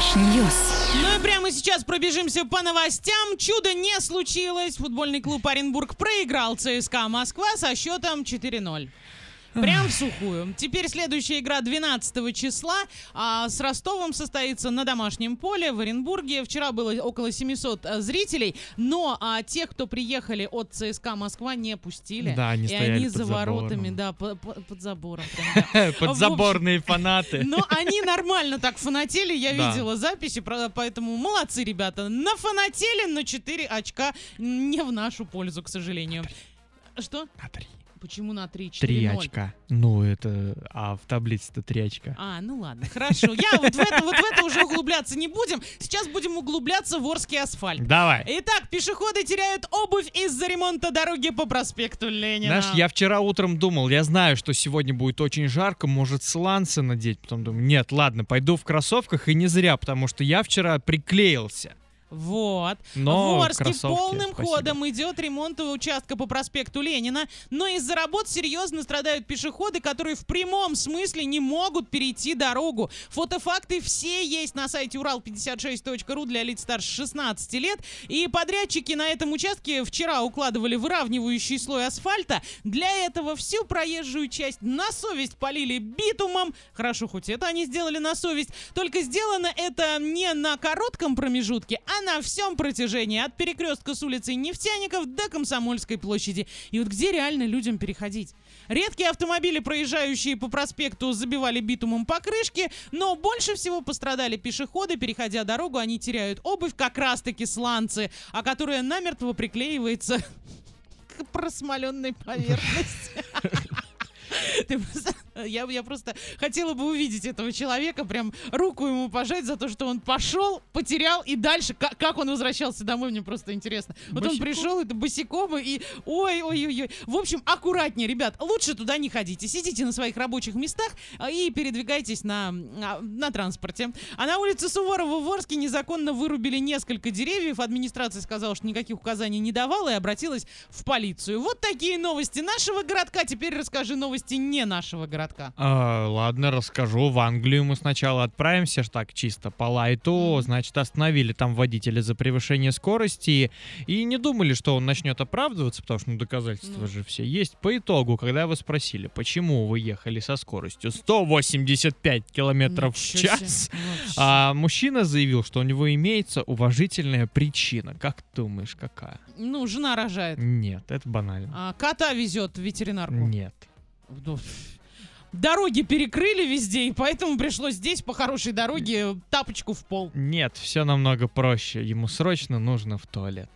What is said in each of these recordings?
Fresh News. Ну и прямо сейчас пробежимся по новостям. Чудо не случилось. Футбольный клуб Оренбург проиграл ЦСКА Москва со счетом 4-0. Прям в сухую. Теперь следующая игра 12 числа а, с Ростовом состоится на домашнем поле в Оренбурге. Вчера было около 700 а, зрителей, но а, тех, кто приехали от ЦСКА Москва, не пустили. Да, они И они за воротами, забором. да, по- по- под забором. Подзаборные фанаты. Но они нормально так фанатели, я видела записи, поэтому молодцы, ребята. Нафанатели, но 4 очка не в нашу пользу, к сожалению. Что? На три. Почему на 3? 4 Три очка. Ну, это... А в таблице-то три очка. А, ну ладно, хорошо. Я вот в это, вот в это уже углубляться не будем. Сейчас будем углубляться в Орский асфальт. Давай. Итак, пешеходы теряют обувь из-за ремонта дороги по проспекту Ленина. Знаешь, я вчера утром думал, я знаю, что сегодня будет очень жарко, может сланцы надеть. Потом думаю, нет, ладно, пойду в кроссовках, и не зря, потому что я вчера приклеился. Вот. Но в Орске полным спасибо. ходом идет ремонт участка по проспекту Ленина, но из-за работ серьезно страдают пешеходы, которые в прямом смысле не могут перейти дорогу. Фотофакты все есть на сайте урал56.ру для лиц старше 16 лет. И подрядчики на этом участке вчера укладывали выравнивающий слой асфальта. Для этого всю проезжую часть на совесть полили битумом. Хорошо, хоть это они сделали на совесть. Только сделано это не на коротком промежутке, а на всем протяжении. От перекрестка с улицы Нефтяников до Комсомольской площади. И вот где реально людям переходить? Редкие автомобили, проезжающие по проспекту, забивали битумом покрышки, но больше всего пострадали пешеходы. Переходя дорогу, они теряют обувь, как раз-таки сланцы, а которая намертво приклеивается к просмоленной поверхности. Ты просто- я, я просто хотела бы увидеть этого человека, прям руку ему пожать за то, что он пошел, потерял и дальше, как, как он возвращался домой, мне просто интересно. Вот он пришел, это босиком, и ой-ой-ой. В общем, аккуратнее, ребят, лучше туда не ходите. Сидите на своих рабочих местах а, и передвигайтесь на, на, на транспорте. А на улице Суворова в Орске незаконно вырубили несколько деревьев. Администрация сказала, что никаких указаний не давала и обратилась в полицию. Вот такие новости нашего городка. Теперь расскажи новости не нашего городка. А, ладно, расскажу. В Англию мы сначала отправимся, так чисто по лайту. Значит, остановили там водителя за превышение скорости и не думали, что он начнет оправдываться, потому что ну, доказательства Ну. же все есть. По итогу, когда его спросили, почему вы ехали со скоростью 185 километров в час, Вообще. а мужчина заявил, что у него имеется уважительная причина. Как думаешь, какая? Ну, жена рожает. Нет, это банально. А, кота везет в ветеринарку. Нет. Ну, Дороги перекрыли везде, и поэтому пришлось здесь по хорошей дороге тапочку в пол. Нет, все намного проще. Ему срочно нужно в туалет.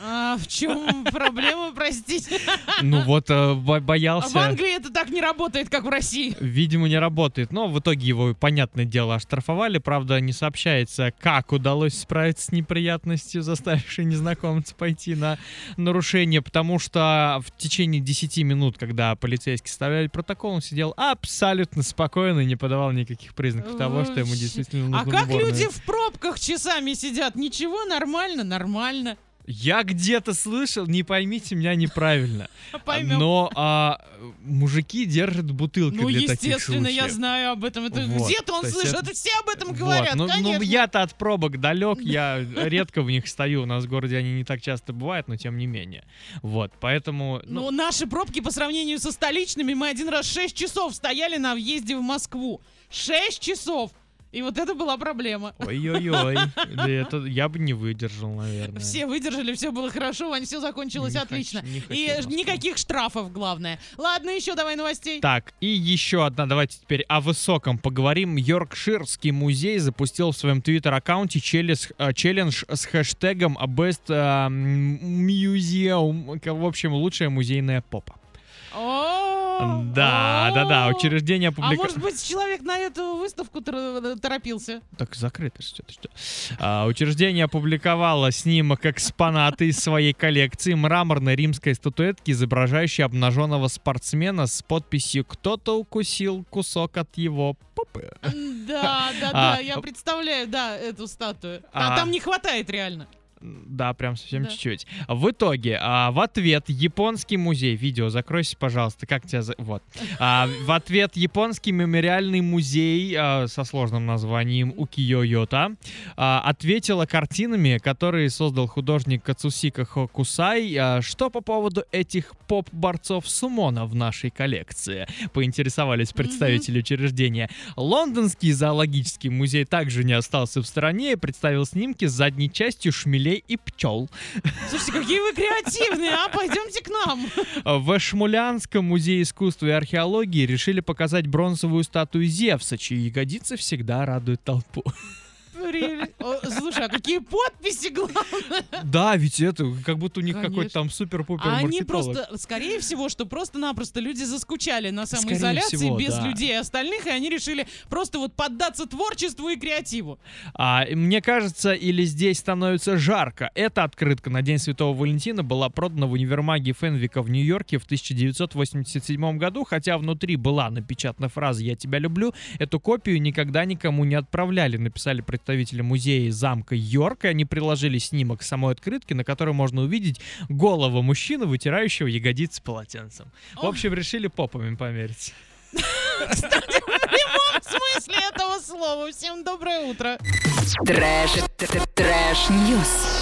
А в чем проблема, простите? Ну вот, э, бо- А В боялся. Англии это так не работает, как в России. Видимо, не работает. Но в итоге его, понятное дело, оштрафовали. Правда, не сообщается, как удалось справиться с неприятностью, заставившей незнакомца пойти на нарушение. Потому что в течение 10 минут, когда полицейские составляли протокол, он сидел абсолютно спокойно и не подавал никаких признаков того, что ему действительно нужно А как люди в пробках часами сидят? Ничего, нормально, нормально. Я где-то слышал, не поймите меня неправильно. Поймем. Но а, мужики держат бутылки Ну, для таких естественно, я случаев. знаю об этом. Это Вот, где-то он слышит, это- все об этом говорят, ну, ну, конечно. я-то от пробок далек, я редко в них стою. У нас в городе они не так часто бывают, но тем не менее. Вот, поэтому... Ну, Ну, наши пробки по сравнению со столичными, мы один раз 6 часов стояли на въезде в Москву. 6 часов! И вот это была проблема. ой-ой-ой. Да это я бы не выдержал, наверное. Все выдержали, все было хорошо, Вань, все закончилось Не отлично. хочу- не хочу И Москву. никаких штрафов, главное. Ладно, еще давай новостей. Так, и еще одна, давайте теперь о высоком поговорим. Йоркширский музей запустил в своем твиттер-аккаунте челлендж, э, челлендж с хэштегом Best э, Museum, в общем, лучшая музейная попа. Да, да, да, учреждение А опубликовало... может быть, человек на эту выставку тор- торопился? Так закрыто что ты что? А, учреждение опубликовало снимок экспоната из своей коллекции мраморной римской статуэтки, изображающей обнаженного спортсмена с подписью «Кто-то укусил кусок от его попы». Да, да, А, да, я представляю, да, эту статую. а- А там не хватает реально. Да, прям совсем Да. чуть-чуть. В итоге, а, в ответ японский музей, видео закройся, пожалуйста, как тебя... за- Вот. А, в ответ японский мемориальный музей а, со сложным названием Укиё-Йота а, ответила картинами, которые создал художник Кацусика Хокусай. А, что по поводу этих поп-борцов сумона в нашей коллекции? Поинтересовались представители учреждения. Лондонский зоологический музей также не остался в стороне и представил снимки с задней частью шмелей и пчел. Слушайте, какие вы креативные, а? Пойдемте к нам. В Шмулянском музее искусства и археологии решили показать бронзовую статую Зевса, чьи ягодицы всегда радуют толпу. Слушай, а какие подписи, главное? Да, ведь это как будто у них какой-то там супер-пупер А они просто, скорее всего, что просто-напросто люди заскучали на самоизоляции всего, без да. людей остальных, и они решили просто вот поддаться творчеству и креативу. А, мне кажется, или здесь становится жарко. Эта открытка на День Святого Валентина была продана в универмаге Фенвика в Нью-Йорке в 1987 году, хотя внутри была напечатана фраза «Я тебя люблю». Эту копию никогда никому не отправляли, написали представители музея замка Йорк, и они приложили снимок самой открытки, на которой можно увидеть голову мужчины, вытирающего ягодицы полотенцем. В общем, решили попами померить. В прямом смысле этого слова. Всем доброе утро. Trash, trash news.